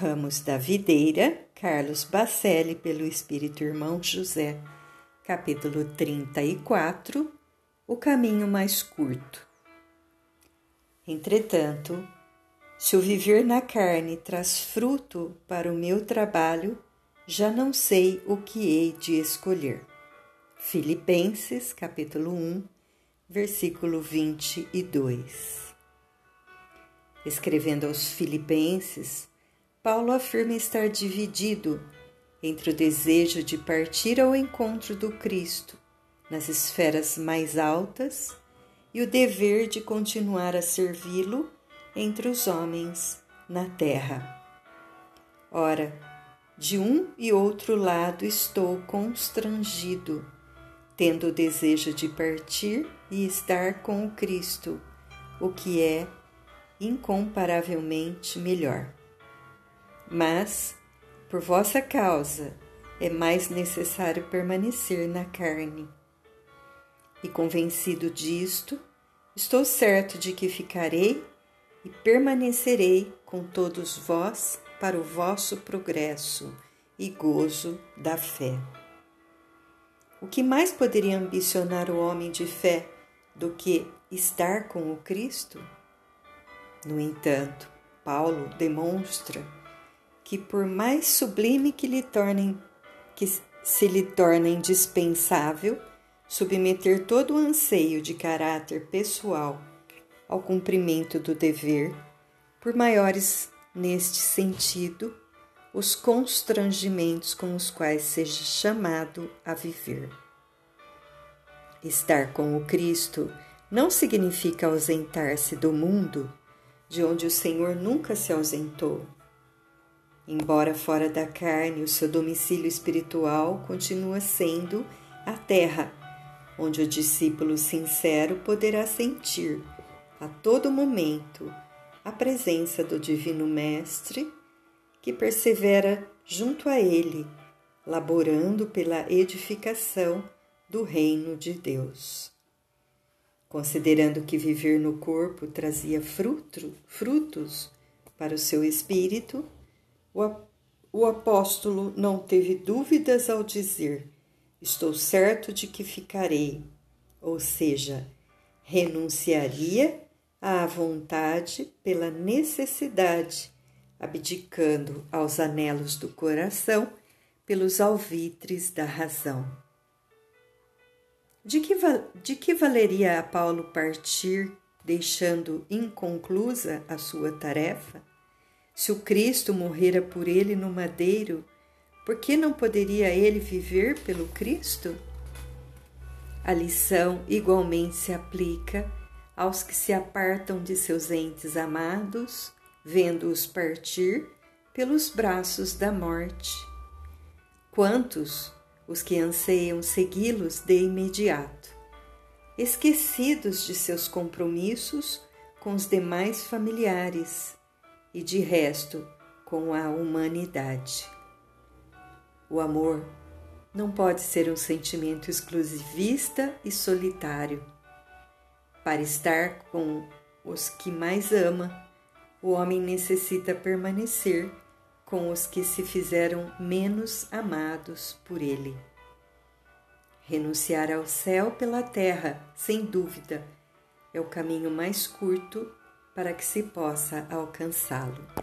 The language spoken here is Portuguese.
Ramos da Videira, Carlos Bacelli, pelo Espírito Irmão José, capítulo 34 O caminho mais curto. Entretanto, se o viver na carne traz fruto para o meu trabalho, já não sei o que hei de escolher. Filipenses, capítulo 1, versículo 22. Escrevendo aos Filipenses, Paulo afirma estar dividido entre o desejo de partir ao encontro do Cristo nas esferas mais altas e o dever de continuar a servi-lo entre os homens na terra. Ora, de um e outro lado estou constrangido, tendo o desejo de partir e estar com o Cristo, o que é incomparavelmente melhor. Mas, por vossa causa, é mais necessário permanecer na carne. E convencido disto, estou certo de que ficarei e permanecerei com todos vós para o vosso progresso e gozo da fé. O que mais poderia ambicionar o homem de fé do que estar com o Cristo? No entanto, Paulo demonstra que por mais sublime que lhe tornem que se lhe torna indispensável submeter todo o anseio de caráter pessoal ao cumprimento do dever, por maiores neste sentido os constrangimentos com os quais seja chamado a viver. Estar com o Cristo não significa ausentar-se do mundo, de onde o Senhor nunca se ausentou Embora fora da carne, o seu domicílio espiritual continua sendo a terra, onde o discípulo sincero poderá sentir a todo momento a presença do Divino Mestre que persevera junto a ele, laborando pela edificação do reino de Deus. Considerando que viver no corpo trazia fruto, frutos para o seu espírito, o apóstolo não teve dúvidas ao dizer: Estou certo de que ficarei, ou seja, renunciaria à vontade pela necessidade, abdicando aos anelos do coração pelos alvitres da razão. De que, de que valeria a Paulo partir, deixando inconclusa a sua tarefa? Se o Cristo morrera por ele no madeiro, por que não poderia ele viver pelo Cristo? A lição igualmente se aplica aos que se apartam de seus entes amados, vendo-os partir pelos braços da morte. Quantos os que anseiam segui-los de imediato, esquecidos de seus compromissos com os demais familiares, e de resto com a humanidade. O amor não pode ser um sentimento exclusivista e solitário. Para estar com os que mais ama, o homem necessita permanecer com os que se fizeram menos amados por ele. Renunciar ao céu pela terra, sem dúvida, é o caminho mais curto para que se possa alcançá-lo.